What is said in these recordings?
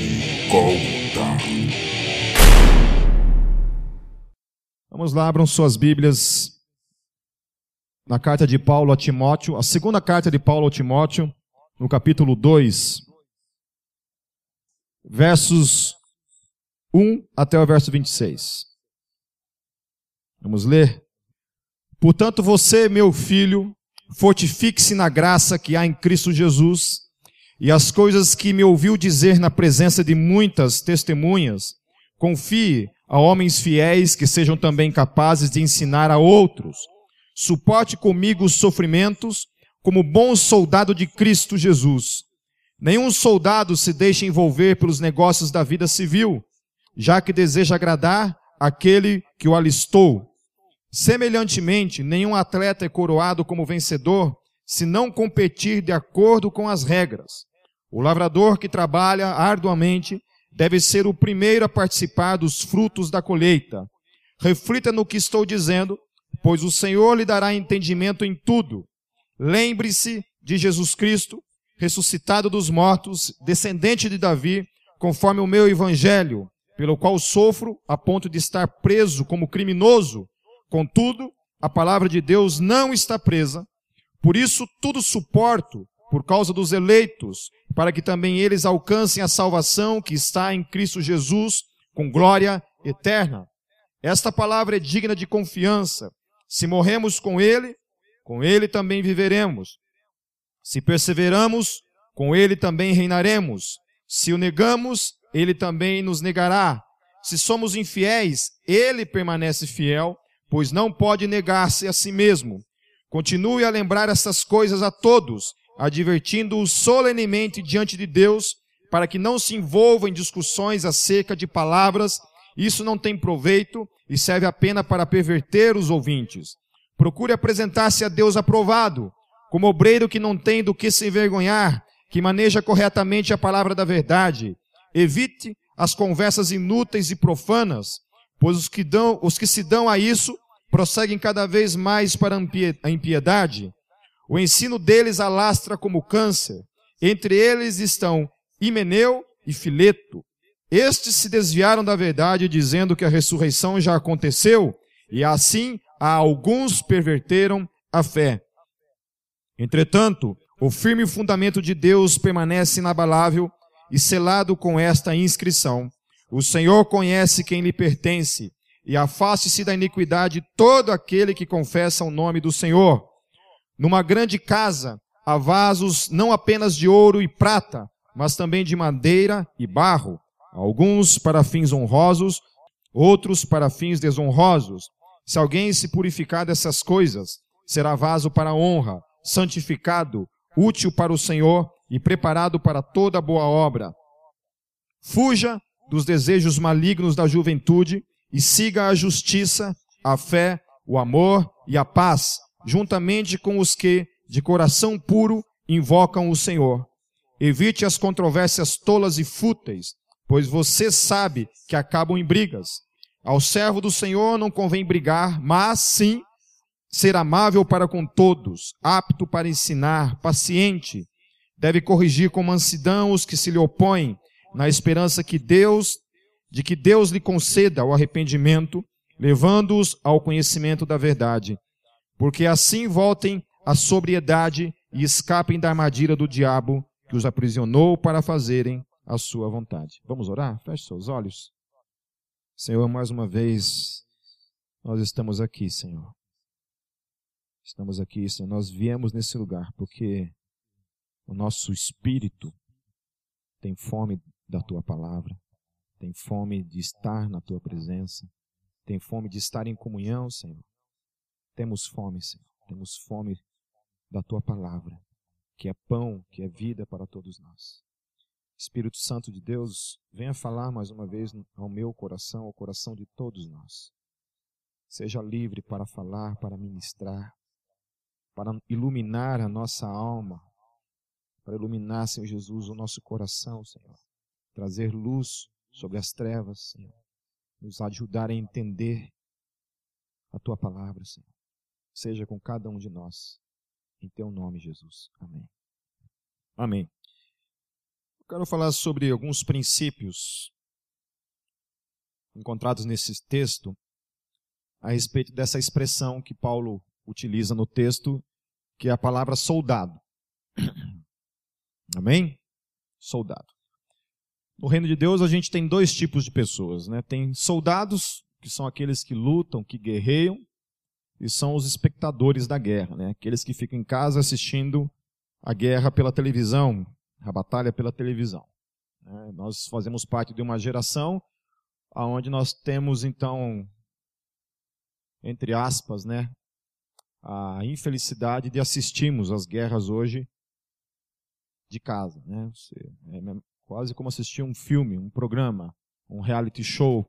Escolta. Vamos lá, abram suas Bíblias na carta de Paulo a Timóteo, a segunda carta de Paulo a Timóteo, no capítulo 2, versos 1 até o verso 26. Vamos ler? Portanto, você, meu filho, fortifique-se na graça que há em Cristo Jesus, e as coisas que me ouviu dizer na presença de muitas testemunhas, confie a homens fiéis que sejam também capazes de ensinar a outros. Suporte comigo os sofrimentos, como bom soldado de Cristo Jesus. Nenhum soldado se deixa envolver pelos negócios da vida civil, já que deseja agradar aquele que o alistou. Semelhantemente, nenhum atleta é coroado como vencedor se não competir de acordo com as regras. O lavrador que trabalha arduamente deve ser o primeiro a participar dos frutos da colheita. Reflita no que estou dizendo, pois o Senhor lhe dará entendimento em tudo. Lembre-se de Jesus Cristo, ressuscitado dos mortos, descendente de Davi, conforme o meu evangelho, pelo qual sofro a ponto de estar preso como criminoso. Contudo, a palavra de Deus não está presa. Por isso, tudo suporto por causa dos eleitos, para que também eles alcancem a salvação que está em Cristo Jesus, com glória eterna. Esta palavra é digna de confiança. Se morremos com Ele, com Ele também viveremos. Se perseveramos, com Ele também reinaremos. Se o negamos, Ele também nos negará. Se somos infiéis, Ele permanece fiel, pois não pode negar-se a si mesmo. Continue a lembrar essas coisas a todos, advertindo-os solenemente diante de Deus, para que não se envolvam em discussões acerca de palavras, isso não tem proveito e serve apenas para perverter os ouvintes. Procure apresentar-se a Deus aprovado, como obreiro que não tem do que se envergonhar, que maneja corretamente a palavra da verdade. Evite as conversas inúteis e profanas, pois os que, dão, os que se dão a isso prosseguem cada vez mais para a impiedade. O ensino deles alastra como câncer. Entre eles estão Himeneu e Fileto. Estes se desviaram da verdade, dizendo que a ressurreição já aconteceu, e assim a alguns perverteram a fé. Entretanto, o firme fundamento de Deus permanece inabalável e selado com esta inscrição: O Senhor conhece quem lhe pertence, e afaste-se da iniquidade todo aquele que confessa o nome do Senhor. Numa grande casa há vasos não apenas de ouro e prata, mas também de madeira e barro, alguns para fins honrosos, outros para fins desonrosos. Se alguém se purificar dessas coisas, será vaso para honra, santificado, útil para o Senhor e preparado para toda boa obra. Fuja dos desejos malignos da juventude e siga a justiça, a fé, o amor e a paz juntamente com os que, de coração puro, invocam o Senhor. Evite as controvérsias tolas e fúteis, pois você sabe que acabam em brigas. Ao servo do Senhor não convém brigar, mas sim ser amável para com todos, apto para ensinar, paciente. Deve corrigir com mansidão os que se lhe opõem, na esperança que Deus, de que Deus lhe conceda o arrependimento, levando-os ao conhecimento da verdade porque assim voltem à sobriedade e escapem da armadilha do diabo que os aprisionou para fazerem a sua vontade. Vamos orar? Feche seus olhos. Senhor, mais uma vez, nós estamos aqui, Senhor. Estamos aqui, Senhor. Nós viemos nesse lugar porque o nosso espírito tem fome da tua palavra, tem fome de estar na tua presença, tem fome de estar em comunhão, Senhor. Temos fome, Senhor. Temos fome da tua palavra, que é pão, que é vida para todos nós. Espírito Santo de Deus, venha falar mais uma vez ao meu coração, ao coração de todos nós. Seja livre para falar, para ministrar, para iluminar a nossa alma, para iluminar, Senhor Jesus, o nosso coração, Senhor. Trazer luz sobre as trevas, Senhor. Nos ajudar a entender a tua palavra, Senhor seja com cada um de nós. Em teu nome, Jesus. Amém. Amém. quero falar sobre alguns princípios encontrados nesse texto a respeito dessa expressão que Paulo utiliza no texto, que é a palavra soldado. Amém? Soldado. No reino de Deus a gente tem dois tipos de pessoas, né? Tem soldados, que são aqueles que lutam, que guerreiam, e são os espectadores da guerra, né? Aqueles que ficam em casa assistindo a guerra pela televisão, a batalha pela televisão. É, nós fazemos parte de uma geração onde nós temos, então, entre aspas, né, a infelicidade de assistirmos às guerras hoje de casa. Né? É quase como assistir um filme, um programa, um reality show.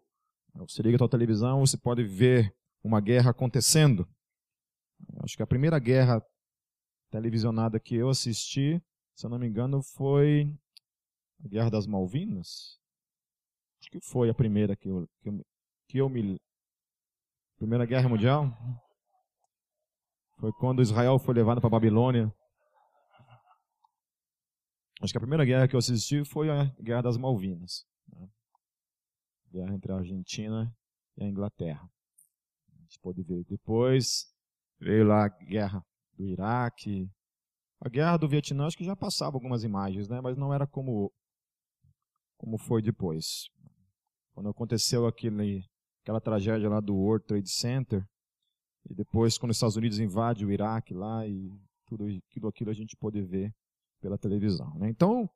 Você liga a sua televisão, você pode ver uma guerra acontecendo. Acho que a primeira guerra televisionada que eu assisti se eu não me engano, foi a Guerra das Malvinas. Acho que foi a primeira que eu, que eu, que eu me. Primeira Guerra Mundial. Foi quando Israel foi levado para Babilônia. Acho que a primeira guerra que eu assisti foi a Guerra das Malvinas. Né? Guerra entre a Argentina e a Inglaterra. Gente pode ver. Depois veio lá a guerra do Iraque, a guerra do Vietnã acho que já passava algumas imagens, né? mas não era como, como foi depois. Quando aconteceu aquele, aquela tragédia lá do World Trade Center, e depois quando os Estados Unidos invadem o Iraque lá, e tudo, tudo aquilo a gente pode ver pela televisão. Né? Então,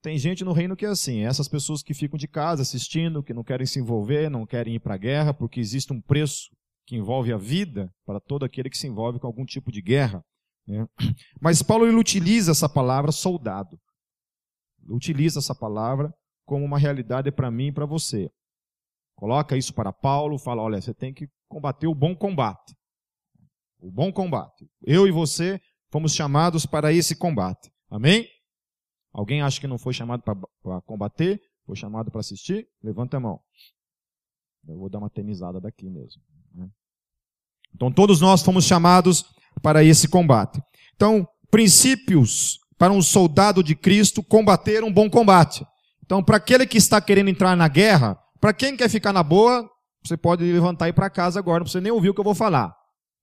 tem gente no reino que é assim, essas pessoas que ficam de casa assistindo, que não querem se envolver, não querem ir para a guerra, porque existe um preço que envolve a vida para todo aquele que se envolve com algum tipo de guerra. Né? Mas Paulo ele utiliza essa palavra soldado. Utiliza essa palavra como uma realidade para mim e para você. Coloca isso para Paulo, fala: olha, você tem que combater o bom combate. O bom combate. Eu e você fomos chamados para esse combate. Amém? Alguém acha que não foi chamado para combater? Foi chamado para assistir? Levanta a mão. Eu vou dar uma tenizada daqui mesmo. Então, todos nós fomos chamados para esse combate. Então, princípios para um soldado de Cristo combater um bom combate. Então, para aquele que está querendo entrar na guerra, para quem quer ficar na boa, você pode levantar e ir para casa agora, não precisa nem ouvir o que eu vou falar.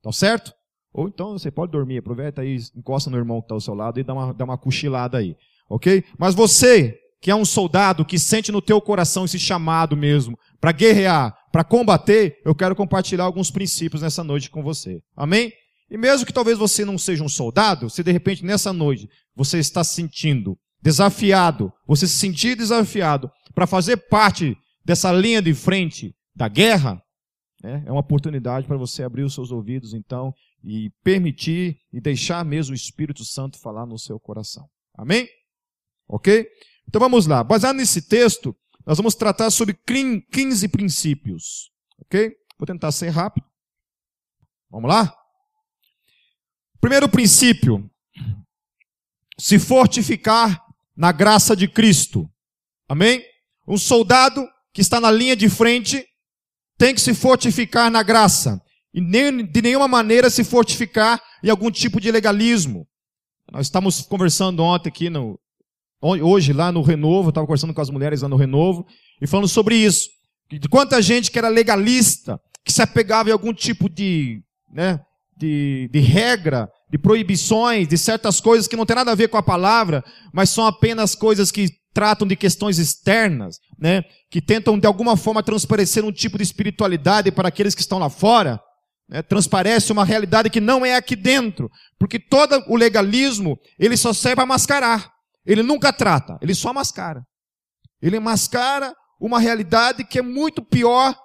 Tá certo? Ou então você pode dormir, aproveita aí, encosta no irmão que está ao seu lado e dá uma, dá uma cochilada aí. Ok? Mas você, que é um soldado, que sente no teu coração esse chamado mesmo, para guerrear, para combater, eu quero compartilhar alguns princípios nessa noite com você. Amém? E mesmo que talvez você não seja um soldado, se de repente nessa noite você está se sentindo desafiado, você se sentir desafiado para fazer parte dessa linha de frente da guerra, né, é uma oportunidade para você abrir os seus ouvidos então e permitir e deixar mesmo o Espírito Santo falar no seu coração. Amém? Ok? Então vamos lá. Baseado nesse texto, nós vamos tratar sobre 15 princípios. Ok? Vou tentar ser rápido. Vamos lá? Primeiro princípio: se fortificar na graça de Cristo. Amém? Um soldado que está na linha de frente tem que se fortificar na graça. E nem, de nenhuma maneira se fortificar em algum tipo de legalismo. Nós estávamos conversando ontem aqui, no, hoje lá no Renovo, estava conversando com as mulheres lá no Renovo, e falando sobre isso. De quanta gente que era legalista, que se apegava em algum tipo de, né, de, de regra, de proibições, de certas coisas que não tem nada a ver com a palavra, mas são apenas coisas que tratam de questões externas, né? Que tentam de alguma forma transparecer um tipo de espiritualidade para aqueles que estão lá fora. Né? Transparece uma realidade que não é aqui dentro, porque todo o legalismo ele só serve para mascarar. Ele nunca trata, ele só mascara. Ele mascara uma realidade que é muito pior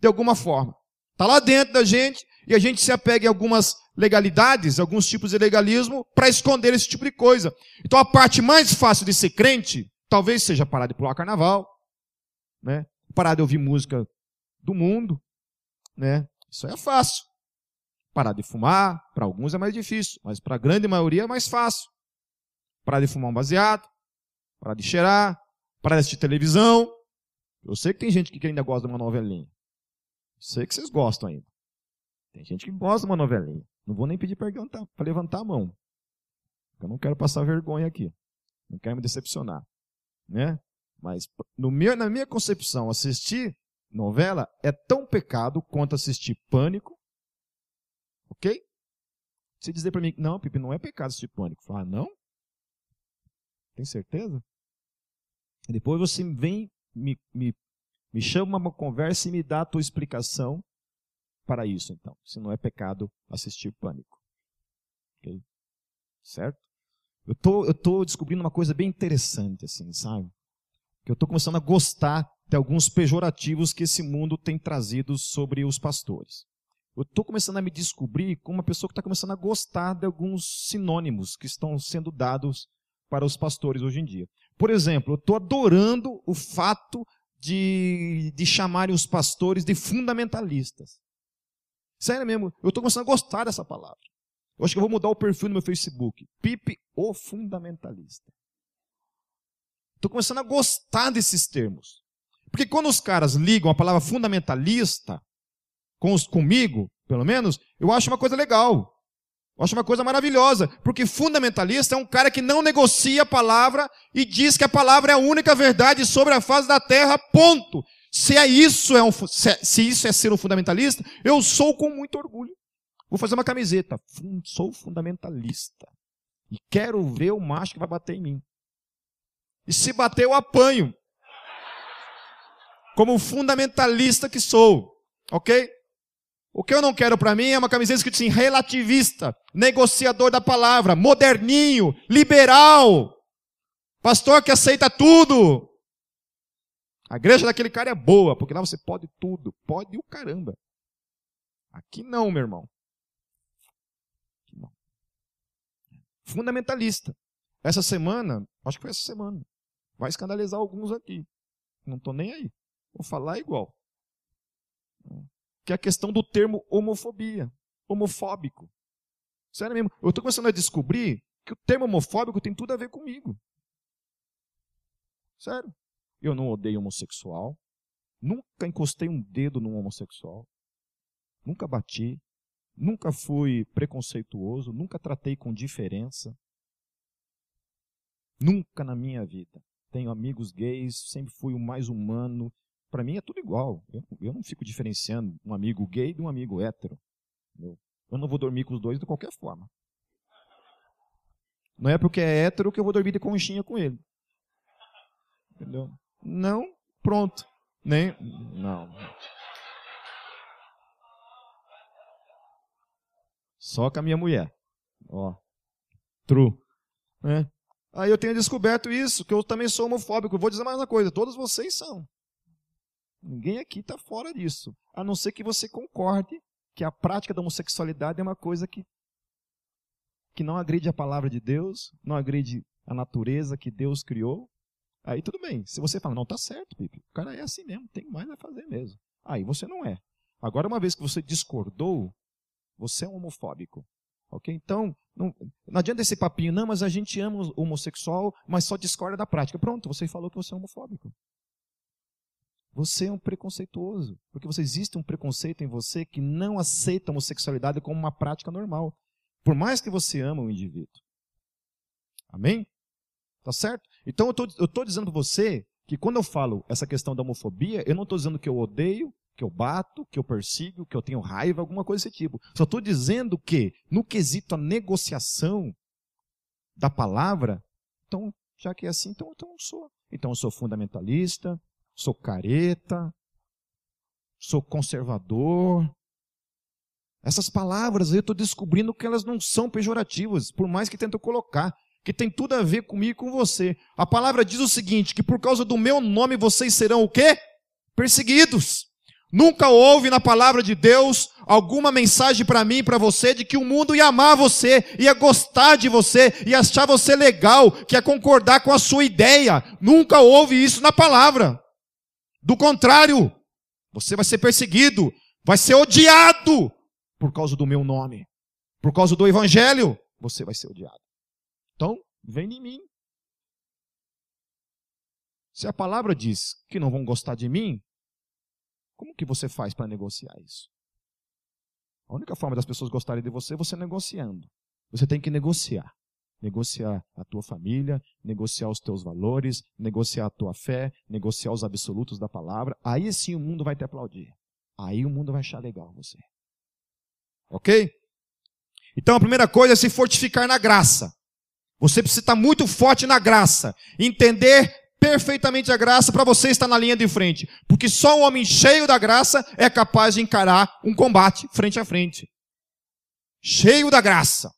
de alguma forma. Está lá dentro da gente e a gente se apega em algumas legalidades, alguns tipos de legalismo, para esconder esse tipo de coisa. Então a parte mais fácil de ser crente, talvez seja parar de pular carnaval, né? parar de ouvir música do mundo, né? Isso é fácil. Parar de fumar, para alguns é mais difícil, mas para a grande maioria é mais fácil. Parar de fumar um baseado, parar de cheirar, parar de assistir televisão. Eu sei que tem gente que ainda gosta de uma novelinha. Sei que vocês gostam ainda. Tem gente que gosta de uma novelinha. Não vou nem pedir para levantar a mão. Eu não quero passar vergonha aqui. Não quero me decepcionar. né? Mas no meu, na minha concepção, assistir novela é tão pecado quanto assistir Pânico, ok? Se dizer para mim, não, Pipe, não é pecado assistir Pânico. Falar, ah, não? Tem certeza? Depois você vem, me, me, me chama uma conversa e me dá a tua explicação para isso, então. Se não é pecado assistir Pânico. Ok? Certo? Eu tô, eu tô descobrindo uma coisa bem interessante, assim, sabe? Que eu tô começando a gostar de alguns pejorativos que esse mundo tem trazido sobre os pastores. Eu estou começando a me descobrir como uma pessoa que está começando a gostar de alguns sinônimos que estão sendo dados para os pastores hoje em dia. Por exemplo, eu estou adorando o fato de, de chamarem os pastores de fundamentalistas. Sério mesmo, eu estou começando a gostar dessa palavra. Eu acho que eu vou mudar o perfil no meu Facebook. Pipe, o fundamentalista. Estou começando a gostar desses termos. Porque quando os caras ligam a palavra fundamentalista com os, comigo, pelo menos, eu acho uma coisa legal. Eu acho uma coisa maravilhosa. Porque fundamentalista é um cara que não negocia a palavra e diz que a palavra é a única verdade sobre a face da terra, ponto. Se é isso é um, se, é, se isso é ser um fundamentalista, eu sou com muito orgulho. Vou fazer uma camiseta. Sou fundamentalista. E quero ver o macho que vai bater em mim. E se bater, eu apanho. Como fundamentalista que sou. Ok? O que eu não quero para mim é uma camiseta escrito assim, relativista, negociador da palavra, moderninho, liberal, pastor que aceita tudo. A igreja daquele cara é boa, porque lá você pode tudo, pode o caramba. Aqui não, meu irmão. Aqui não. Fundamentalista. Essa semana, acho que foi essa semana, vai escandalizar alguns aqui. Não estou nem aí. Vou falar igual que é a questão do termo homofobia, homofóbico. Sério mesmo, eu estou começando a descobrir que o termo homofóbico tem tudo a ver comigo. Sério. Eu não odeio homossexual, nunca encostei um dedo num homossexual, nunca bati, nunca fui preconceituoso, nunca tratei com diferença. Nunca na minha vida. Tenho amigos gays, sempre fui o mais humano, para mim é tudo igual. Eu, eu, não fico diferenciando um amigo gay de um amigo hétero. Eu, eu não vou dormir com os dois de qualquer forma. Não é porque é hétero que eu vou dormir de conchinha com ele. Entendeu? Não, pronto. Nem. Não. Só com a minha mulher. Ó. True. É. Aí eu tenho descoberto isso, que eu também sou homofóbico. vou dizer mais uma coisa: todos vocês são. Ninguém aqui está fora disso. A não ser que você concorde que a prática da homossexualidade é uma coisa que, que não agride a palavra de Deus, não agride a natureza que Deus criou. Aí tudo bem. Se você fala, não, tá certo, Pipe. O cara é assim mesmo, tem mais a fazer mesmo. Aí você não é. Agora, uma vez que você discordou, você é um homofóbico. Ok? Então, não, não adianta esse papinho, não, mas a gente ama o homossexual, mas só discorda da prática. Pronto, você falou que você é homofóbico. Você é um preconceituoso, porque você existe um preconceito em você que não aceita a homossexualidade como uma prática normal, por mais que você ama o indivíduo. Amém? Tá certo? Então eu estou dizendo para você que quando eu falo essa questão da homofobia, eu não estou dizendo que eu odeio, que eu bato, que eu persigo, que eu tenho raiva, alguma coisa desse tipo. Só estou dizendo que, no quesito a negociação da palavra, então, já que é assim, então, então eu sou. Então eu sou fundamentalista, sou careta, sou conservador. Essas palavras eu estou descobrindo que elas não são pejorativas, por mais que tento colocar, que tem tudo a ver comigo e com você. A palavra diz o seguinte: que por causa do meu nome vocês serão o quê? Perseguidos. Nunca houve na palavra de Deus alguma mensagem para mim para você de que o mundo ia amar você, ia gostar de você, ia achar você legal, que ia concordar com a sua ideia. Nunca houve isso na palavra. Do contrário, você vai ser perseguido, vai ser odiado por causa do meu nome. Por causa do evangelho, você vai ser odiado. Então, vem em mim. Se a palavra diz que não vão gostar de mim, como que você faz para negociar isso? A única forma das pessoas gostarem de você é você negociando. Você tem que negociar. Negociar a tua família, negociar os teus valores, negociar a tua fé, negociar os absolutos da palavra. Aí sim o mundo vai te aplaudir. Aí o mundo vai achar legal você. Ok? Então a primeira coisa é se fortificar na graça. Você precisa estar muito forte na graça. Entender perfeitamente a graça para você estar na linha de frente. Porque só um homem cheio da graça é capaz de encarar um combate frente a frente. Cheio da graça.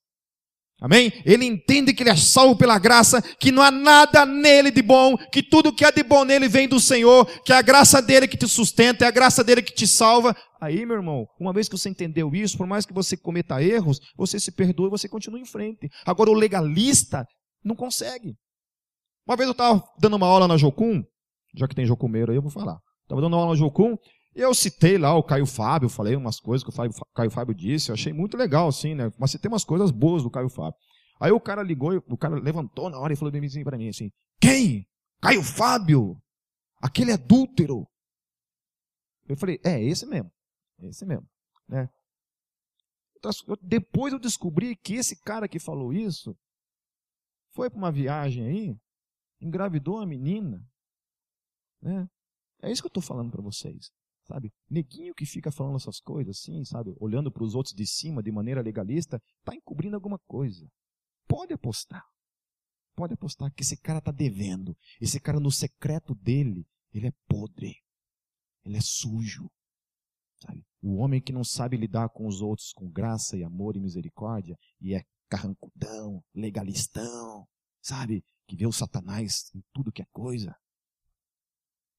Amém? Ele entende que ele é salvo pela graça, que não há nada nele de bom, que tudo que há de bom nele vem do Senhor, que é a graça dele que te sustenta, é a graça dele que te salva. Aí, meu irmão, uma vez que você entendeu isso, por mais que você cometa erros, você se perdoa e você continua em frente. Agora, o legalista não consegue. Uma vez eu estava dando uma aula na Jocum, já que tem Jocumeiro aí, eu vou falar. Estava dando uma aula na Jocum, eu citei lá o Caio Fábio, falei umas coisas que o Caio Fábio disse, eu achei muito legal, assim, né? Mas tem umas coisas boas do Caio Fábio. Aí o cara ligou, o cara levantou na hora e falou assim para mim assim: Quem? Caio Fábio? Aquele adúltero. Eu falei: É, esse mesmo. Esse mesmo. Né? Depois eu descobri que esse cara que falou isso foi para uma viagem aí, engravidou uma menina. Né? É isso que eu estou falando para vocês sabe? Neguinho que fica falando essas coisas assim, sabe? Olhando para os outros de cima de maneira legalista, está encobrindo alguma coisa. Pode apostar. Pode apostar que esse cara está devendo. Esse cara no secreto dele, ele é podre. Ele é sujo. Sabe? O homem que não sabe lidar com os outros com graça e amor e misericórdia e é carrancudão, legalistão, sabe? Que vê o Satanás em tudo que é coisa.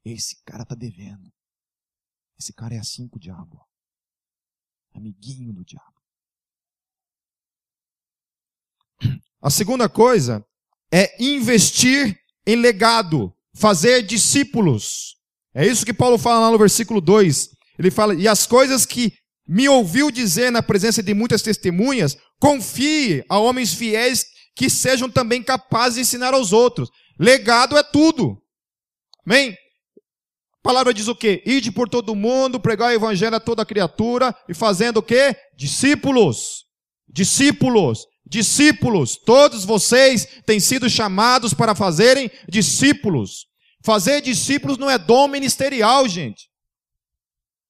Esse cara está devendo. Esse cara é assim com o diabo. Amiguinho do diabo. A segunda coisa é investir em legado, fazer discípulos. É isso que Paulo fala lá no versículo 2. Ele fala: E as coisas que me ouviu dizer na presença de muitas testemunhas, confie a homens fiéis que sejam também capazes de ensinar aos outros. Legado é tudo. Amém? A palavra diz o quê? Ide por todo mundo, pregar o evangelho a toda criatura e fazendo o quê? Discípulos. Discípulos. Discípulos. Todos vocês têm sido chamados para fazerem discípulos. Fazer discípulos não é dom ministerial, gente.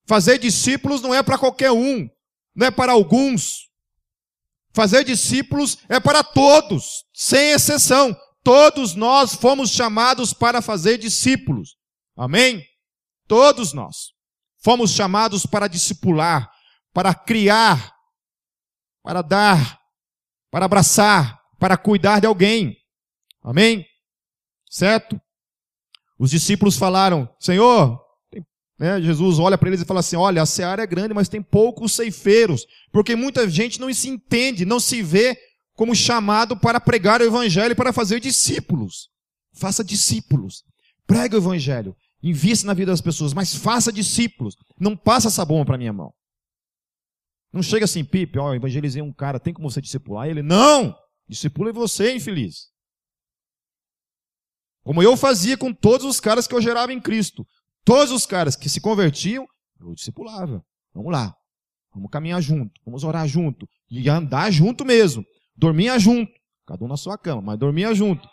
Fazer discípulos não é para qualquer um, não é para alguns. Fazer discípulos é para todos, sem exceção. Todos nós fomos chamados para fazer discípulos. Amém? Todos nós fomos chamados para discipular, para criar, para dar, para abraçar, para cuidar de alguém. Amém? Certo? Os discípulos falaram: Senhor, né, Jesus olha para eles e fala assim: Olha, a seara é grande, mas tem poucos ceifeiros, porque muita gente não se entende, não se vê como chamado para pregar o evangelho para fazer discípulos. Faça discípulos. Prega o evangelho. Invista na vida das pessoas, mas faça discípulos. Não passa essa bomba para minha mão. Não chega assim, Pipe, ó, evangelizei um cara, tem como você discipular ele? Não! Discipula você, infeliz. Como eu fazia com todos os caras que eu gerava em Cristo. Todos os caras que se convertiam, eu discipulava. Vamos lá. Vamos caminhar junto. Vamos orar junto. E andar junto mesmo. Dormia junto. Cada um na sua cama, mas dormia junto.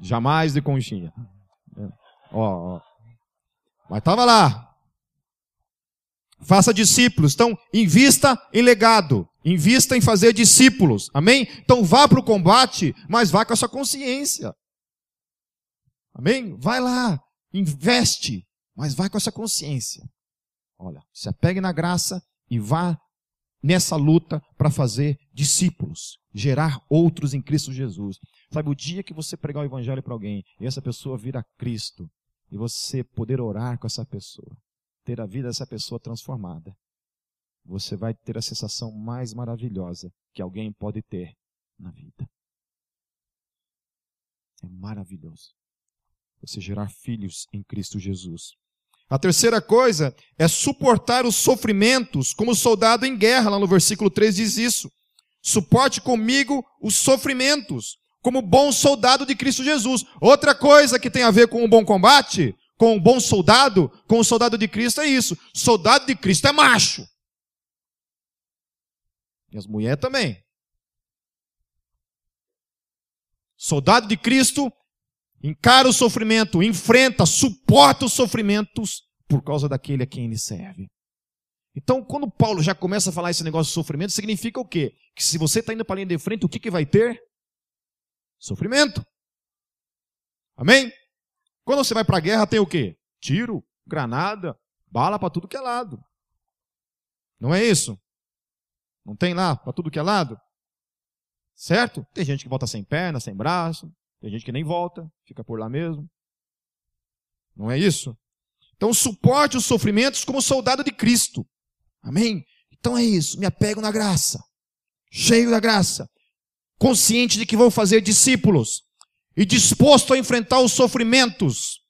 Jamais de conchinha. Ó, ó. Mas estava lá. Faça discípulos. Então, invista em legado. Invista em fazer discípulos. Amém? Então, vá para o combate, mas vá com a sua consciência. Amém? Vai lá. Investe, mas vai com essa consciência. Olha, se apegue na graça e vá nessa luta para fazer discípulos, gerar outros em Cristo Jesus. Sabe, o dia que você pregar o evangelho para alguém e essa pessoa vir a Cristo, e você poder orar com essa pessoa, ter a vida dessa pessoa transformada, você vai ter a sensação mais maravilhosa que alguém pode ter na vida. É maravilhoso. Você gerar filhos em Cristo Jesus. A terceira coisa é suportar os sofrimentos como soldado em guerra. Lá no versículo 3 diz isso. Suporte comigo os sofrimentos como bom soldado de Cristo Jesus. Outra coisa que tem a ver com o bom combate, com o bom soldado, com o soldado de Cristo é isso. Soldado de Cristo é macho. E as mulheres também. Soldado de Cristo encara o sofrimento, enfrenta, suporta os sofrimentos por causa daquele a quem ele serve. Então, quando Paulo já começa a falar esse negócio de sofrimento, significa o quê? Que se você está indo para a linha de frente, o que, que vai ter? Sofrimento. Amém? Quando você vai para a guerra, tem o quê? Tiro, granada, bala para tudo que é lado. Não é isso? Não tem lá para tudo que é lado? Certo? Tem gente que volta sem perna, sem braço. Tem gente que nem volta, fica por lá mesmo. Não é isso? Então suporte os sofrimentos como soldado de Cristo. Amém? Então é isso, me apego na graça. Cheio da graça. Consciente de que vou fazer discípulos. E disposto a enfrentar os sofrimentos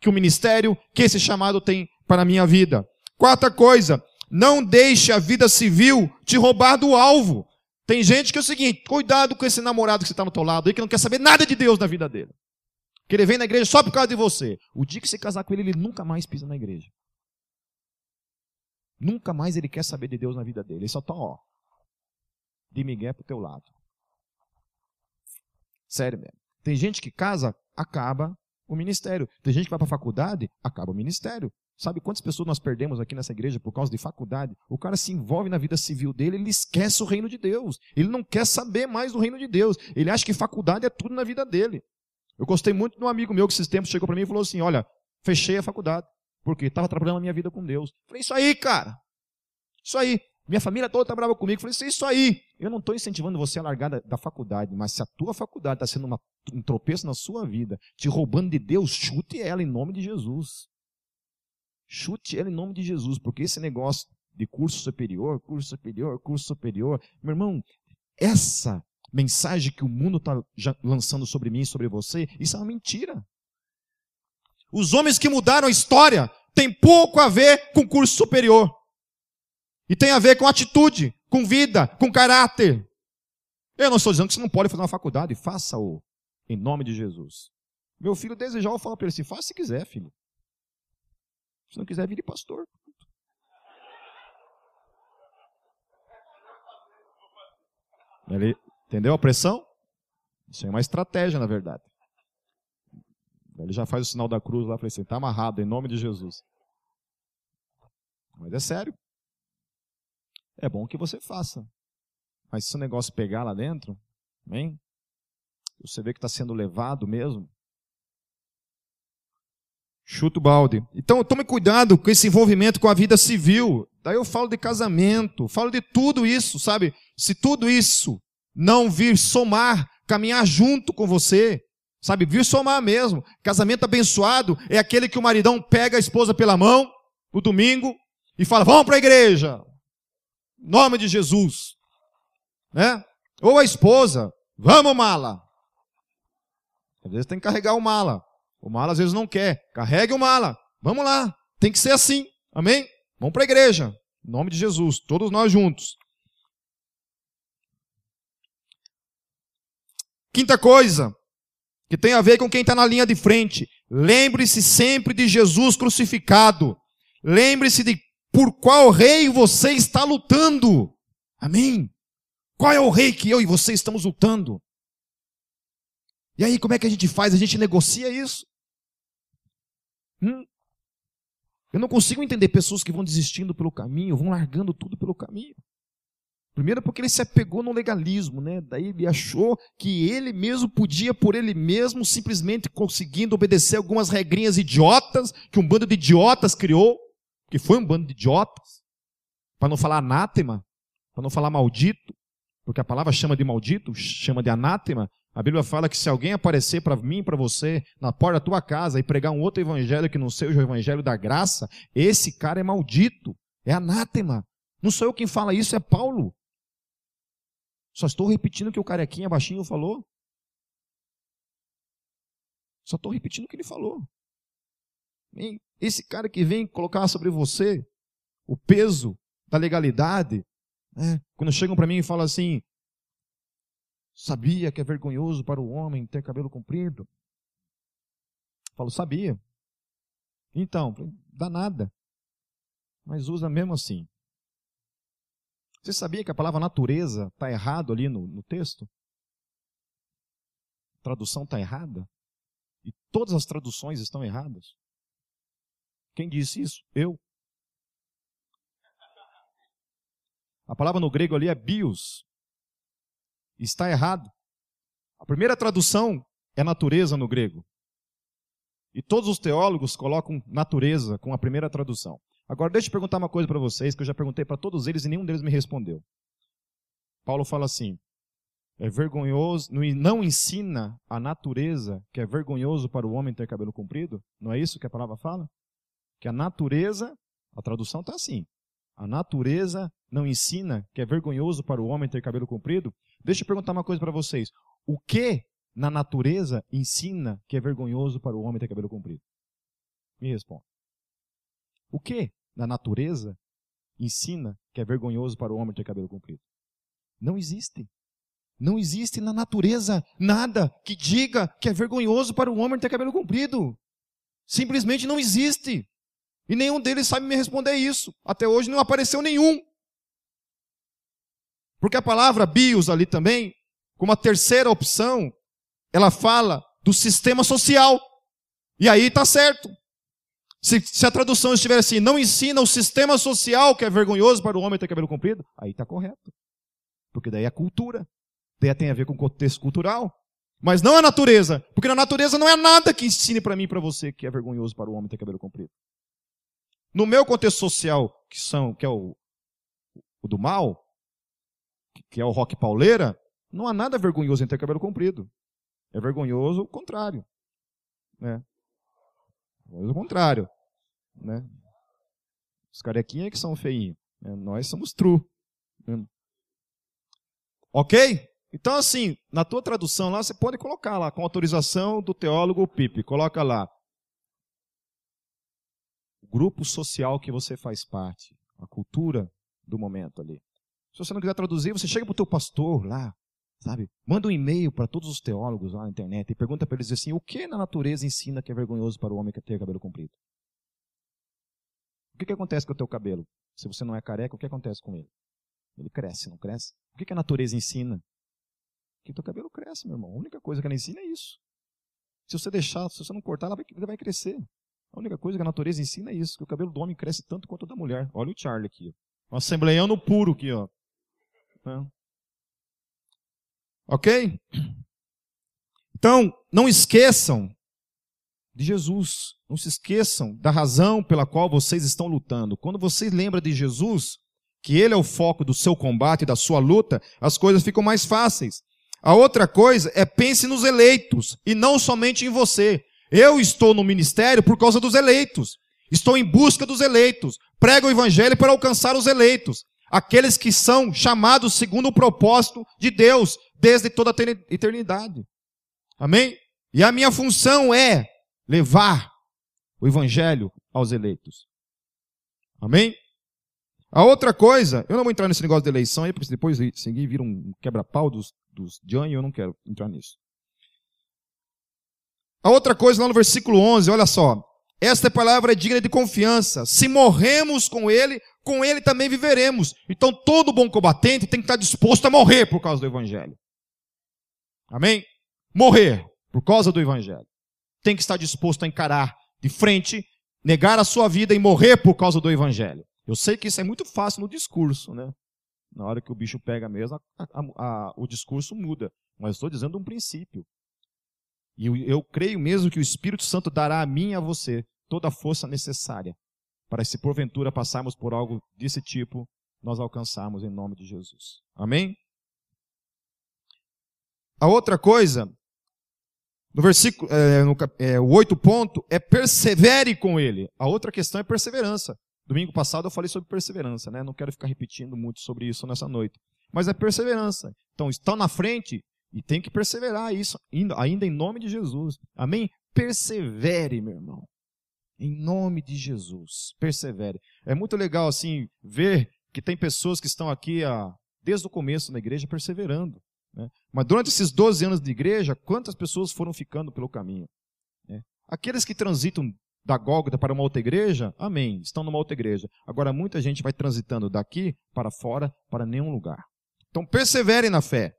que o ministério, que esse chamado tem para a minha vida. Quarta coisa, não deixe a vida civil te roubar do alvo. Tem gente que é o seguinte, cuidado com esse namorado que você está no teu lado aí, que não quer saber nada de Deus na vida dele. Que ele vem na igreja só por causa de você. O dia que você casar com ele, ele nunca mais pisa na igreja. Nunca mais ele quer saber de Deus na vida dele. Ele só está, ó, de Miguel pro teu lado. Sério mesmo. Tem gente que casa, acaba o ministério. Tem gente que vai para a faculdade, acaba o ministério. Sabe quantas pessoas nós perdemos aqui nessa igreja por causa de faculdade? O cara se envolve na vida civil dele, ele esquece o reino de Deus. Ele não quer saber mais do reino de Deus. Ele acha que faculdade é tudo na vida dele. Eu gostei muito de um amigo meu que esses tempos chegou para mim e falou assim: Olha, fechei a faculdade, porque estava trabalhando a minha vida com Deus. falei: Isso aí, cara. Isso aí. Minha família toda está brava comigo. falei: Isso aí. Eu não estou incentivando você a largar da, da, faculdade, mas se a tua faculdade está sendo uma, um tropeço na sua vida, te roubando de Deus, chute ela em nome de Jesus. Chute ela em nome de Jesus, porque esse negócio de curso superior, curso superior, curso superior, meu irmão, essa mensagem que o mundo está lançando sobre mim e sobre você, isso é uma mentira. Os homens que mudaram a história têm pouco a ver com curso superior. E tem a ver com atitude, com vida, com caráter. Eu não estou dizendo que você não pode fazer uma faculdade, faça-o, em nome de Jesus. Meu filho desejava, eu falo para ele assim, faça se quiser, filho. Se não quiser, vire pastor. Ele, entendeu a pressão? Isso é uma estratégia, na verdade. Ele já faz o sinal da cruz lá, falei assim, está amarrado, em nome de Jesus. Mas é sério. É bom que você faça. Mas se o negócio pegar lá dentro, amém? Você vê que está sendo levado mesmo, Chuta o balde. Então, tome cuidado com esse envolvimento com a vida civil. Daí eu falo de casamento, falo de tudo isso, sabe? Se tudo isso não vir somar, caminhar junto com você, sabe? Vir somar mesmo. Casamento abençoado é aquele que o maridão pega a esposa pela mão no domingo e fala: Vamos para a igreja. Nome de Jesus. Né? Ou a esposa: Vamos, mala. Às vezes tem que carregar o mala. O mala às vezes não quer. Carregue o mala. Vamos lá. Tem que ser assim. Amém? Vamos para a igreja. Em nome de Jesus. Todos nós juntos. Quinta coisa, que tem a ver com quem está na linha de frente. Lembre-se sempre de Jesus crucificado. Lembre-se de por qual rei você está lutando. Amém? Qual é o rei que eu e você estamos lutando? E aí, como é que a gente faz? A gente negocia isso? Hum? Eu não consigo entender pessoas que vão desistindo pelo caminho, vão largando tudo pelo caminho. Primeiro porque ele se apegou no legalismo, né? Daí ele achou que ele mesmo podia por ele mesmo, simplesmente conseguindo obedecer algumas regrinhas idiotas que um bando de idiotas criou, que foi um bando de idiotas, para não falar anátema, para não falar maldito, porque a palavra chama de maldito, chama de anátema, a Bíblia fala que se alguém aparecer para mim, para você, na porta da tua casa e pregar um outro evangelho que não seja o evangelho da graça, esse cara é maldito, é anátema. Não sou eu quem fala isso, é Paulo. Só estou repetindo o que o carequinha baixinho falou. Só estou repetindo o que ele falou. Esse cara que vem colocar sobre você o peso da legalidade, né? quando chegam para mim e falam assim, Sabia que é vergonhoso para o homem ter cabelo comprido? Falo, sabia. Então, dá nada. Mas usa mesmo assim. Você sabia que a palavra natureza está errado ali no, no texto? tradução está errada? E todas as traduções estão erradas? Quem disse isso? Eu. A palavra no grego ali é bios. Está errado. A primeira tradução é natureza no grego. E todos os teólogos colocam natureza com a primeira tradução. Agora, deixa eu perguntar uma coisa para vocês, que eu já perguntei para todos eles e nenhum deles me respondeu. Paulo fala assim: é vergonhoso, não ensina a natureza que é vergonhoso para o homem ter cabelo comprido? Não é isso que a palavra fala? Que a natureza, a tradução está assim: a natureza não ensina que é vergonhoso para o homem ter cabelo comprido? Deixa eu perguntar uma coisa para vocês. O que na natureza ensina que é vergonhoso para o homem ter cabelo comprido? Me responda. O que na natureza ensina que é vergonhoso para o homem ter cabelo comprido? Não existe. Não existe na natureza nada que diga que é vergonhoso para o homem ter cabelo comprido. Simplesmente não existe. E nenhum deles sabe me responder isso. Até hoje não apareceu nenhum. Porque a palavra bios ali também, como a terceira opção, ela fala do sistema social. E aí está certo. Se, se, a tradução estiver assim, não ensina o sistema social que é vergonhoso para o homem ter cabelo comprido, aí está correto. Porque daí é cultura. Daí tem a ver com contexto cultural. Mas não a natureza. Porque na natureza não é nada que ensine para mim e para você que é vergonhoso para o homem ter cabelo comprido. No meu contexto social, que são, que é o, o do mal, que é o rock pauleira, não há nada vergonhoso em ter cabelo comprido. É vergonhoso o contrário. Né? o contrário. Né? Os carequinhas que são feinhos. Né? Nós somos true. Né? Ok? Então, assim, na tua tradução lá, você pode colocar lá, com autorização do teólogo Pipe. Coloca lá, grupo social que você faz parte, a cultura do momento ali. Se você não quiser traduzir, você chega para o teu pastor lá, sabe? Manda um e-mail para todos os teólogos lá na internet e pergunta para eles assim: o que na natureza ensina que é vergonhoso para o homem ter cabelo comprido? O que, que acontece com o teu cabelo? Se você não é careca, o que acontece com ele? Ele cresce, não cresce? O que, que a natureza ensina? Que teu cabelo cresce, meu irmão. A única coisa que ela ensina é isso. Se você deixar, se você não cortar, ela vai, ela vai crescer. A única coisa que a natureza ensina é isso, que o cabelo do homem cresce tanto quanto o da mulher. Olha o Charlie aqui. Um assembleiano puro aqui, ó. É. Ok? Então, não esqueçam de Jesus. Não se esqueçam da razão pela qual vocês estão lutando. Quando vocês lembram de Jesus, que Ele é o foco do seu combate, da sua luta, as coisas ficam mais fáceis. A outra coisa é pense nos eleitos e não somente em você. Eu estou no ministério por causa dos eleitos. Estou em busca dos eleitos. Prego o evangelho para alcançar os eleitos. Aqueles que são chamados segundo o propósito de Deus desde toda a eternidade. Amém? E a minha função é levar o evangelho aos eleitos. Amém? A outra coisa, eu não vou entrar nesse negócio de eleição aí, porque depois seguir vira um quebra-pau dos, dos John e eu não quero entrar nisso. A outra coisa lá no versículo 11, olha só. Esta palavra é digna de confiança. Se morremos com ele, com ele também viveremos. Então todo bom combatente tem que estar disposto a morrer por causa do evangelho. Amém? Morrer por causa do evangelho. Tem que estar disposto a encarar de frente, negar a sua vida e morrer por causa do evangelho. Eu sei que isso é muito fácil no discurso, né? Na hora que o bicho pega mesmo, a, a, a, o discurso muda. Mas estou dizendo um princípio. E eu, eu creio mesmo que o Espírito Santo dará a mim e a você toda a força necessária para, se porventura passarmos por algo desse tipo, nós alcançarmos em nome de Jesus. Amém? A outra coisa, no versículo, é, no, é, o oito ponto, é persevere com ele. A outra questão é perseverança. Domingo passado eu falei sobre perseverança, né? Não quero ficar repetindo muito sobre isso nessa noite. Mas é perseverança. Então, estão na frente, e tem que perseverar isso, ainda em nome de Jesus. Amém? Persevere, meu irmão. Em nome de Jesus. Persevere. É muito legal, assim, ver que tem pessoas que estão aqui a, desde o começo na igreja perseverando. Né? Mas durante esses 12 anos de igreja, quantas pessoas foram ficando pelo caminho? Né? Aqueles que transitam da Gólgota para uma outra igreja, amém, estão numa outra igreja. Agora, muita gente vai transitando daqui para fora, para nenhum lugar. Então, persevere na fé.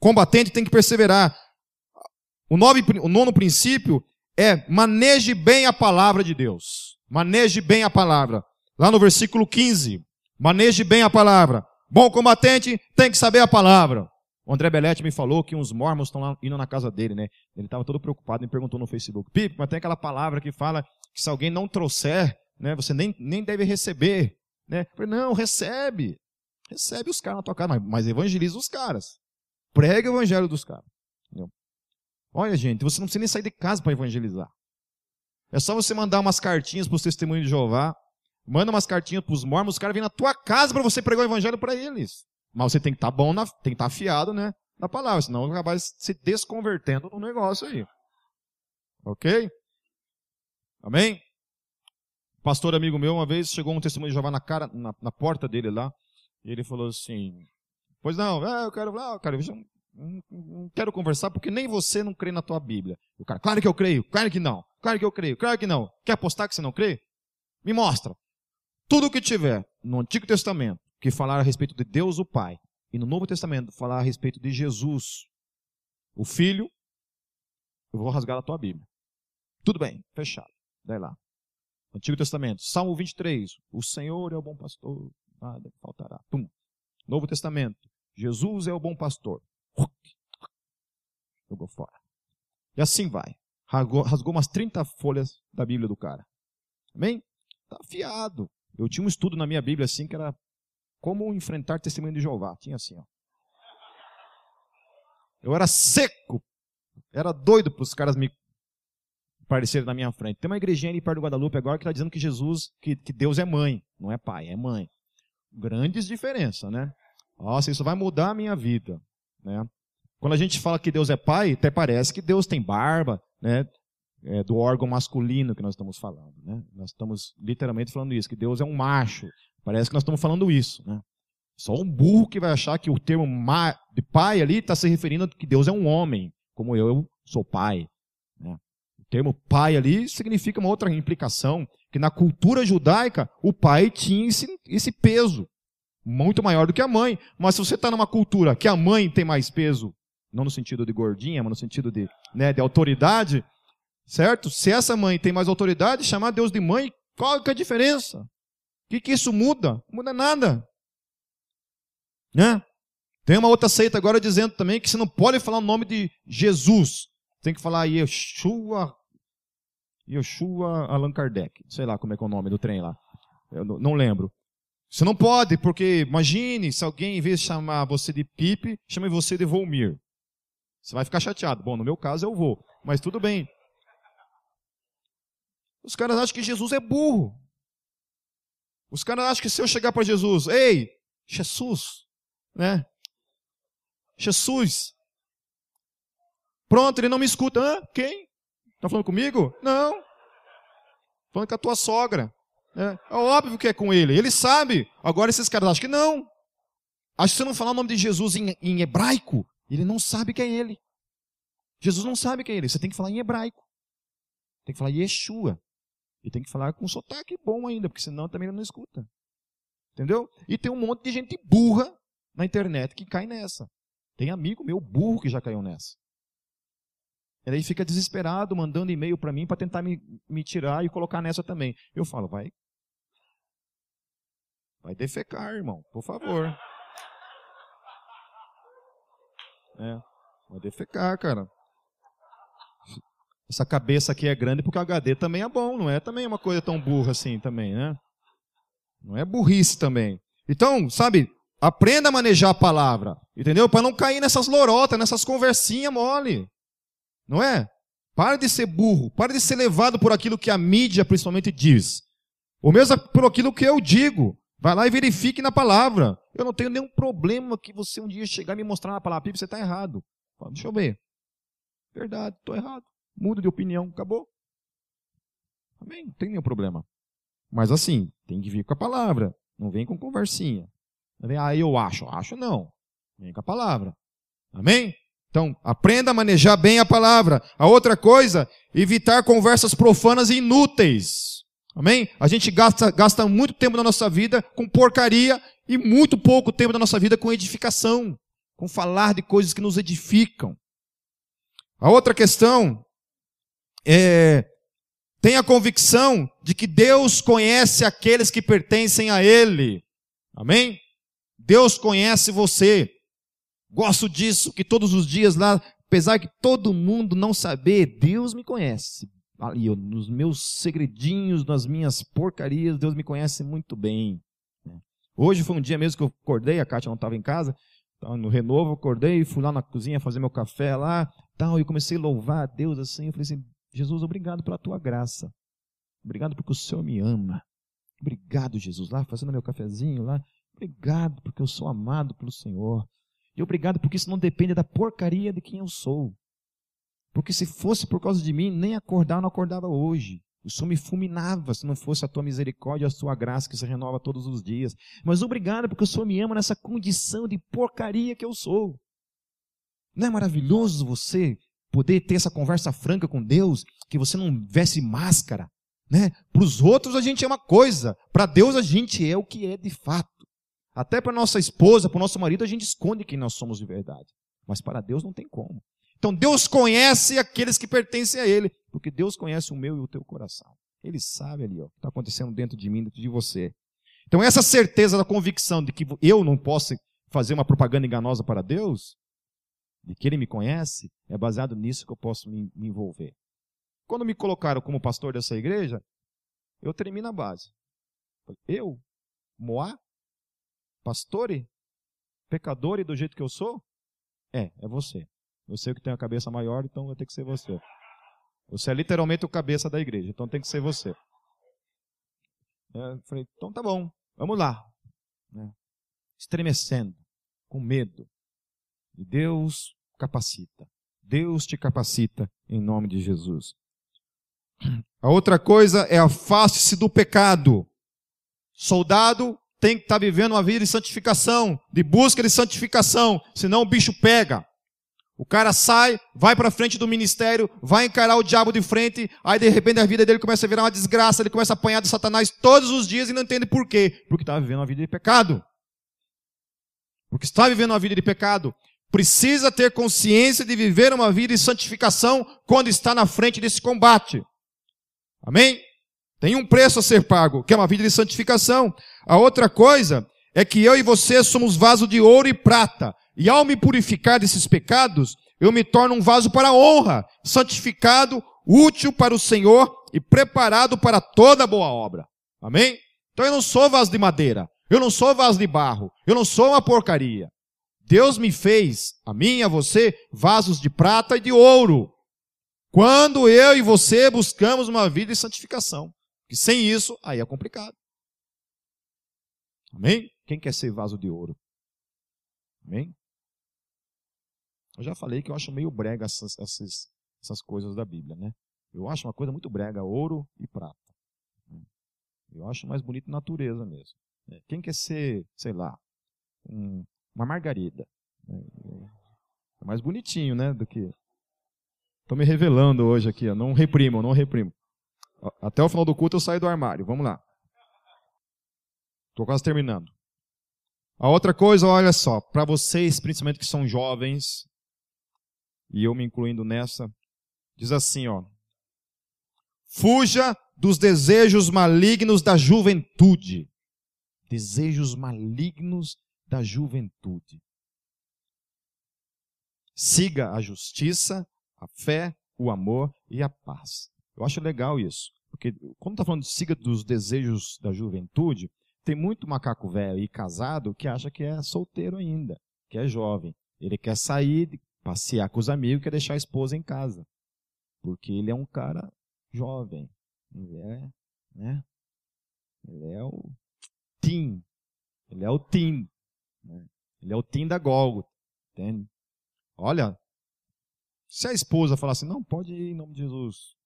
Combatente tem que perseverar. O, nove, o nono princípio é maneje bem a palavra de Deus. Maneje bem a palavra. Lá no versículo 15. Maneje bem a palavra. Bom combatente tem que saber a palavra. O André Belletti me falou que uns mormons estão indo na casa dele, né? Ele estava todo preocupado me perguntou no Facebook: Pipe, mas tem aquela palavra que fala que se alguém não trouxer, né, você nem, nem deve receber. Né? Eu falei, não, recebe. Recebe os caras na tua casa, mas, mas evangeliza os caras. Prega o evangelho dos caras. Olha, gente, você não precisa nem sair de casa para evangelizar. É só você mandar umas cartinhas para os testemunhos de Jeová, manda umas cartinhas para os mormons, os caras vêm na tua casa para você pregar o evangelho para eles. Mas você tem que estar tá bom, na, tem que estar tá afiado, né, na palavra, senão vai acabar se desconvertendo no negócio aí. Ok? Amém? Pastor amigo meu, uma vez chegou um testemunho de Jeová na cara, na, na porta dele lá, e ele falou assim: Pois não, é, eu quero, ah, cara, eu não, não quero conversar porque nem você não crê na tua Bíblia. O cara, claro que eu creio, claro que não, claro que eu creio, claro que não. Quer apostar que você não crê? Me mostra. Tudo o que tiver no Antigo Testamento que falar a respeito de Deus o Pai, e no Novo Testamento falar a respeito de Jesus, o Filho, eu vou rasgar a tua Bíblia. Tudo bem, fechado. Daí lá. Antigo Testamento, Salmo 23, o Senhor é o bom pastor, nada faltará. Pum. Novo Testamento, Jesus é o bom pastor. Jogou fora. E assim vai. Rasgou, rasgou umas 30 folhas da Bíblia do cara. Amém? Tá afiado. Eu tinha um estudo na minha Bíblia assim que era como enfrentar testemunho de Jeová. Tinha assim, ó. Eu era seco. Era doido para os caras me apareceram na minha frente. Tem uma igrejinha ali perto do Guadalupe agora que está dizendo que Jesus, que, que Deus é mãe, não é pai, é mãe. Grandes diferenças, né? Nossa, isso vai mudar a minha vida, né? Quando a gente fala que Deus é pai, até parece que Deus tem barba, né? É, do órgão masculino que nós estamos falando, né? Nós estamos literalmente falando isso, que Deus é um macho. Parece que nós estamos falando isso, né? Só um burro que vai achar que o termo de pai ali está se referindo a que Deus é um homem, como eu, eu sou pai. Né? termo pai ali significa uma outra implicação, que na cultura judaica o pai tinha esse, esse peso, muito maior do que a mãe. Mas se você está numa cultura que a mãe tem mais peso, não no sentido de gordinha, mas no sentido de, né, de autoridade, certo? Se essa mãe tem mais autoridade, chamar Deus de mãe, qual que é a diferença? O que, que isso muda? Não muda nada. Né? Tem uma outra seita agora dizendo também que você não pode falar o nome de Jesus. Tem que falar Yeshua Yoshua Allan Kardec. Sei lá como é que é o nome do trem lá. Eu não lembro. Você não pode, porque imagine se alguém, em vez de chamar você de Pipe, chame você de Volmir. Você vai ficar chateado. Bom, no meu caso eu vou. Mas tudo bem. Os caras acham que Jesus é burro. Os caras acham que se eu chegar para Jesus, ei, Jesus, né? Jesus. Pronto, ele não me escuta. Hã? Quem? Está falando comigo? Não. Falando com a tua sogra. É, é óbvio que é com ele. Ele sabe. Agora esses caras acham que não. Acho que se não falar o nome de Jesus em, em hebraico, ele não sabe quem é ele. Jesus não sabe quem é ele. Você tem que falar em hebraico. Tem que falar Yeshua. E tem que falar com sotaque bom ainda, porque senão também ele não escuta. Entendeu? E tem um monte de gente burra na internet que cai nessa. Tem amigo meu burro que já caiu nessa. E aí fica desesperado, mandando e-mail para mim para tentar me, me tirar e colocar nessa também. Eu falo, vai. Vai defecar, irmão, por favor. É, vai defecar, cara. Essa cabeça aqui é grande porque o HD também é bom, não é também uma coisa tão burra assim também, né? Não é burrice também. Então, sabe, aprenda a manejar a palavra, entendeu? Para não cair nessas lorotas, nessas conversinhas mole. Não é? Para de ser burro, para de ser levado por aquilo que a mídia principalmente diz. Ou mesmo por aquilo que eu digo. Vai lá e verifique na palavra. Eu não tenho nenhum problema que você um dia chegar e me mostrar na palavra, você está errado. Fala, Deixa eu ver. Verdade, estou errado. Muda de opinião, acabou. Amém? Não tem nenhum problema. Mas assim, tem que vir com a palavra. Não vem com conversinha. Ah, eu acho. Acho não. Vem com a palavra. Amém? Então, aprenda a manejar bem a palavra. A outra coisa, evitar conversas profanas e inúteis. Amém? A gente gasta, gasta muito tempo da nossa vida com porcaria e muito pouco tempo da nossa vida com edificação, com falar de coisas que nos edificam. A outra questão é tenha convicção de que Deus conhece aqueles que pertencem a Ele. Amém? Deus conhece você. Gosto disso, que todos os dias lá, apesar que todo mundo não saber, Deus me conhece. Ali, eu, nos meus segredinhos, nas minhas porcarias, Deus me conhece muito bem. Hoje foi um dia mesmo que eu acordei, a Kátia não estava em casa, no renovo, acordei, fui lá na cozinha fazer meu café lá, tal, e comecei a louvar a Deus assim, eu falei assim, Jesus, obrigado pela tua graça. Obrigado porque o Senhor me ama. Obrigado, Jesus, lá fazendo meu cafezinho lá. Obrigado porque eu sou amado pelo Senhor. E obrigado porque isso não depende da porcaria de quem eu sou. Porque se fosse por causa de mim, nem acordar não acordava hoje. O Senhor me fulminava se não fosse a tua misericórdia a tua graça que se renova todos os dias. Mas obrigado porque o Senhor me ama nessa condição de porcaria que eu sou. Não é maravilhoso você poder ter essa conversa franca com Deus, que você não veste máscara, né? Para os outros a gente é uma coisa, para Deus a gente é o que é de fato. Até para nossa esposa, para o nosso marido, a gente esconde quem nós somos de verdade. Mas para Deus não tem como. Então Deus conhece aqueles que pertencem a Ele, porque Deus conhece o meu e o teu coração. Ele sabe ali ó, o que está acontecendo dentro de mim, dentro de você. Então essa certeza da convicção de que eu não posso fazer uma propaganda enganosa para Deus, de que Ele me conhece, é baseado nisso que eu posso me, me envolver. Quando me colocaram como pastor dessa igreja, eu termino a base. Eu, Moá, pastore, pecador do jeito que eu sou? É, é você. Eu sei que tem a cabeça maior, então vai ter que ser você. Você é literalmente o cabeça da igreja, então tem que ser você. É, falei, então tá bom, vamos lá. É, estremecendo, com medo, e Deus capacita. Deus te capacita em nome de Jesus. A outra coisa é afaste-se do pecado. Soldado tem que estar tá vivendo uma vida de santificação, de busca de santificação, senão o bicho pega. O cara sai, vai para frente do ministério, vai encarar o diabo de frente, aí de repente a vida dele começa a virar uma desgraça, ele começa a apanhar de Satanás todos os dias e não entende por quê. Porque está vivendo uma vida de pecado. Porque está vivendo uma vida de pecado precisa ter consciência de viver uma vida de santificação quando está na frente desse combate. Amém? Tem um preço a ser pago, que é uma vida de santificação. A outra coisa é que eu e você somos vaso de ouro e prata. E ao me purificar desses pecados, eu me torno um vaso para a honra, santificado, útil para o Senhor e preparado para toda boa obra. Amém? Então eu não sou vaso de madeira, eu não sou vaso de barro, eu não sou uma porcaria. Deus me fez, a mim e a você, vasos de prata e de ouro. Quando eu e você buscamos uma vida de santificação. Que sem isso, aí é complicado. Amém? Quem quer ser vaso de ouro? Amém? Eu já falei que eu acho meio brega essas, essas, essas coisas da Bíblia, né? Eu acho uma coisa muito brega, ouro e prata. Eu acho mais bonito natureza mesmo. Quem quer ser, sei lá, um, uma margarida. É mais bonitinho, né? Do que. Estou me revelando hoje aqui, ó. não reprimo, não reprimo. Até o final do culto eu saio do armário. Vamos lá. Estou quase terminando. A outra coisa, olha só, para vocês, principalmente que são jovens, e eu me incluindo nessa, diz assim, ó. Fuja dos desejos malignos da juventude. Desejos malignos da juventude. Siga a justiça, a fé, o amor e a paz. Eu acho legal isso. Porque quando está falando de siga dos desejos da juventude, tem muito macaco velho e casado que acha que é solteiro ainda, que é jovem. Ele quer sair, passear com os amigos, quer deixar a esposa em casa. Porque ele é um cara jovem. Ele é, né? Ele é o teen. Ele é o teen. Né? Ele é o Tim da Golgo. Entende? Olha, se a esposa falar assim, não, pode ir em nome de Jesus.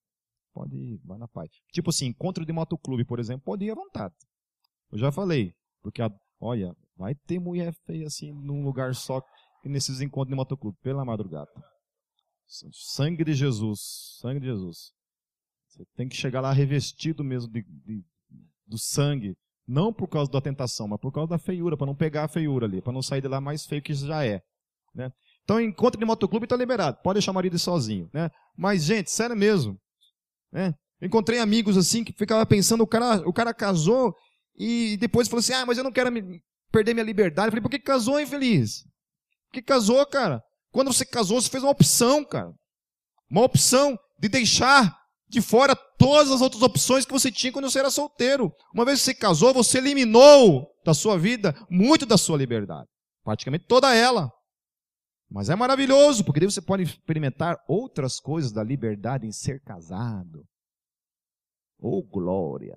Pode ir, vai na paz. Tipo assim, encontro de motoclube, por exemplo, pode ir à vontade. Eu já falei. Porque, olha, vai ter mulher feia assim num lugar só nesses encontros de motoclube, pela madrugada. Sangue de Jesus. Sangue de Jesus. Você tem que chegar lá revestido mesmo de, de, do sangue não por causa da tentação, mas por causa da feiura, para não pegar a feiura ali, para não sair de lá mais feio que já é. Né? Então, encontro de motoclube está liberado. Pode deixar o marido sozinho, né? Mas, gente, sério mesmo. Né? Encontrei amigos assim que ficava pensando, o cara, o cara casou e depois falou assim: ah, mas eu não quero me, perder minha liberdade. Eu falei, por que casou, infeliz? Que casou, cara? Quando você casou, você fez uma opção, cara. Uma opção de deixar de fora todas as outras opções que você tinha quando você era solteiro. Uma vez que você casou, você eliminou da sua vida muito da sua liberdade. Praticamente toda ela. Mas é maravilhoso, porque daí você pode experimentar outras coisas da liberdade em ser casado. Oh, glória!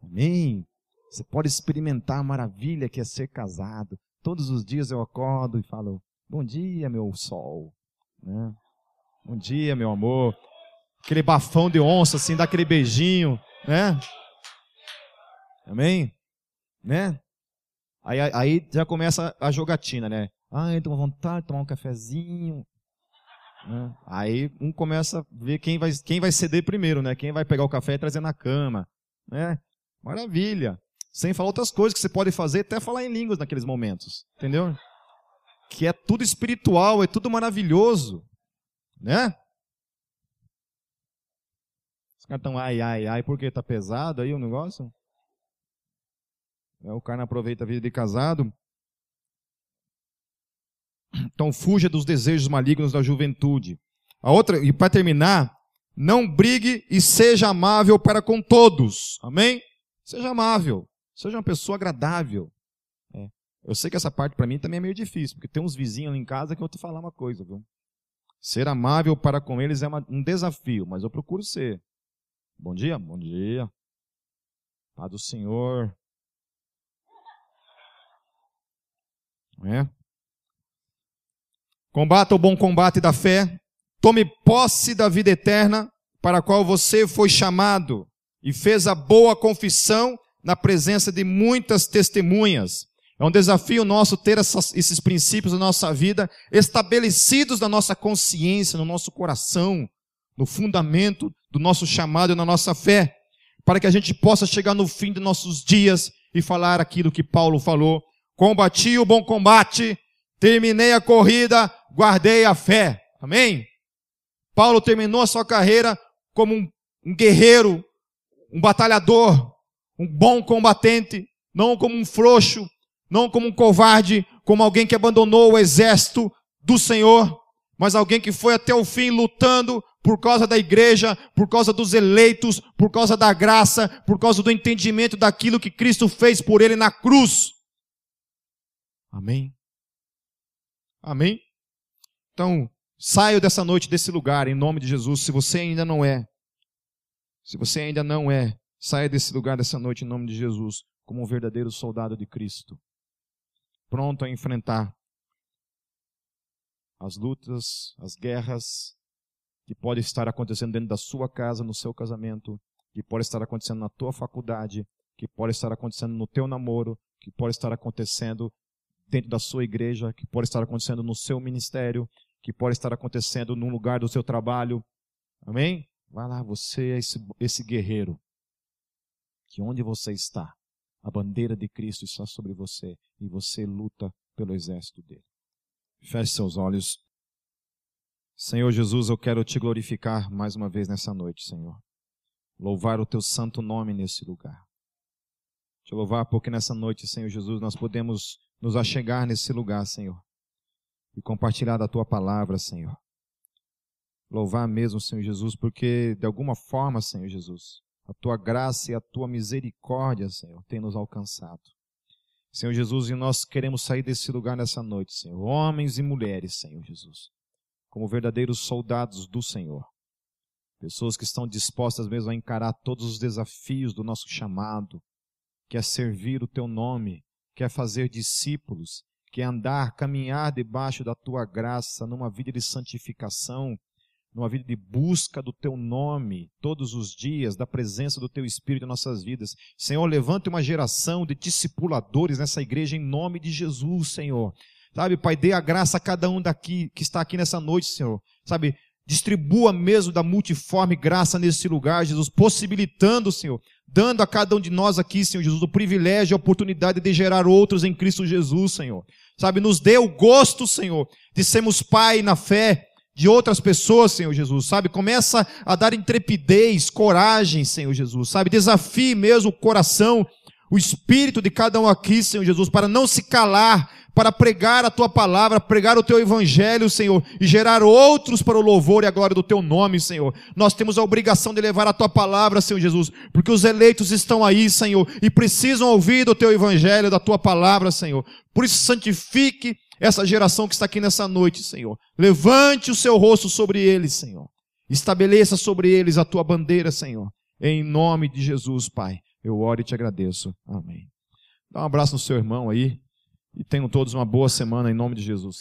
Amém? Você pode experimentar a maravilha que é ser casado. Todos os dias eu acordo e falo: Bom dia, meu sol. Né? Bom dia, meu amor. Aquele bafão de onça, assim, dá aquele beijinho, né? Amém? Né? Aí, aí já começa a jogatina, né? Ah, eu tenho vontade de tomar um cafezinho. Né? Aí um começa a ver quem vai, quem vai ceder primeiro, né? Quem vai pegar o café e trazer na cama. Né? Maravilha. Sem falar outras coisas que você pode fazer, até falar em línguas naqueles momentos. Entendeu? Que é tudo espiritual, é tudo maravilhoso. Né? Os caras estão ai, ai, ai, porque tá pesado aí o negócio? É, o cara não aproveita a vida de casado. Então fuja dos desejos malignos da juventude. A outra, e para terminar, não brigue e seja amável para com todos. Amém? Seja amável. Seja uma pessoa agradável. É. Eu sei que essa parte para mim também é meio difícil, porque tem uns vizinhos ali em casa que eu vou te falar uma coisa, viu? Ser amável para com eles é uma, um desafio, mas eu procuro ser. Bom dia, bom dia. Paz do Senhor. É. Combata o bom combate da fé. Tome posse da vida eterna, para a qual você foi chamado e fez a boa confissão na presença de muitas testemunhas. É um desafio nosso ter essas, esses princípios na nossa vida estabelecidos na nossa consciência, no nosso coração, no fundamento do nosso chamado e na nossa fé, para que a gente possa chegar no fim de nossos dias e falar aquilo que Paulo falou: combati o bom combate, terminei a corrida, guardei a fé. Amém? Paulo terminou a sua carreira como um, um guerreiro, um batalhador, um bom combatente, não como um frouxo, não como um covarde, como alguém que abandonou o exército do Senhor, mas alguém que foi até o fim lutando por causa da igreja, por causa dos eleitos, por causa da graça, por causa do entendimento daquilo que Cristo fez por ele na cruz. Amém? Amém? Então, saio dessa noite desse lugar em nome de Jesus. Se você ainda não é, se você ainda não é, saia desse lugar dessa noite em nome de Jesus, como um verdadeiro soldado de Cristo, pronto a enfrentar as lutas, as guerras que podem estar acontecendo dentro da sua casa, no seu casamento, que pode estar acontecendo na tua faculdade, que pode estar acontecendo no teu namoro, que pode estar acontecendo dentro da sua igreja, que pode estar acontecendo no seu ministério, que pode estar acontecendo num lugar do seu trabalho. Amém? Vai lá, você é esse, esse guerreiro. Que onde você está, a bandeira de Cristo está sobre você e você luta pelo exército dele. Feche seus olhos. Senhor Jesus, eu quero te glorificar mais uma vez nessa noite, Senhor. Louvar o teu santo nome nesse lugar. Te louvar porque nessa noite, Senhor Jesus, nós podemos nos achegar nesse lugar, Senhor, e compartilhar da tua palavra, Senhor louvar mesmo, Senhor Jesus, porque de alguma forma, Senhor Jesus, a tua graça e a tua misericórdia, Senhor, tem nos alcançado. Senhor Jesus, e nós queremos sair desse lugar nessa noite, Senhor, homens e mulheres, Senhor Jesus, como verdadeiros soldados do Senhor. Pessoas que estão dispostas mesmo a encarar todos os desafios do nosso chamado, que é servir o teu nome, que é fazer discípulos, que é andar, caminhar debaixo da tua graça, numa vida de santificação, numa vida de busca do teu nome todos os dias, da presença do teu Espírito em nossas vidas. Senhor, levante uma geração de discipuladores nessa igreja em nome de Jesus, Senhor. Sabe, Pai, dê a graça a cada um daqui que está aqui nessa noite, Senhor. Sabe, Distribua mesmo da multiforme graça nesse lugar, Jesus, possibilitando, Senhor, dando a cada um de nós aqui, Senhor Jesus, o privilégio e a oportunidade de gerar outros em Cristo Jesus, Senhor. Sabe, nos dê o gosto, Senhor, de sermos pai na fé de outras pessoas, Senhor Jesus, sabe? Começa a dar intrepidez, coragem, Senhor Jesus, sabe? Desafie mesmo o coração, o espírito de cada um aqui, Senhor Jesus, para não se calar, para pregar a tua palavra, pregar o teu evangelho, Senhor, e gerar outros para o louvor e a glória do teu nome, Senhor. Nós temos a obrigação de levar a tua palavra, Senhor Jesus, porque os eleitos estão aí, Senhor, e precisam ouvir do teu evangelho, da tua palavra, Senhor. Por isso, santifique essa geração que está aqui nessa noite, Senhor. Levante o seu rosto sobre eles, Senhor. Estabeleça sobre eles a tua bandeira, Senhor. Em nome de Jesus, Pai. Eu oro e te agradeço. Amém. Dá um abraço no seu irmão aí. E tenham todos uma boa semana em nome de Jesus.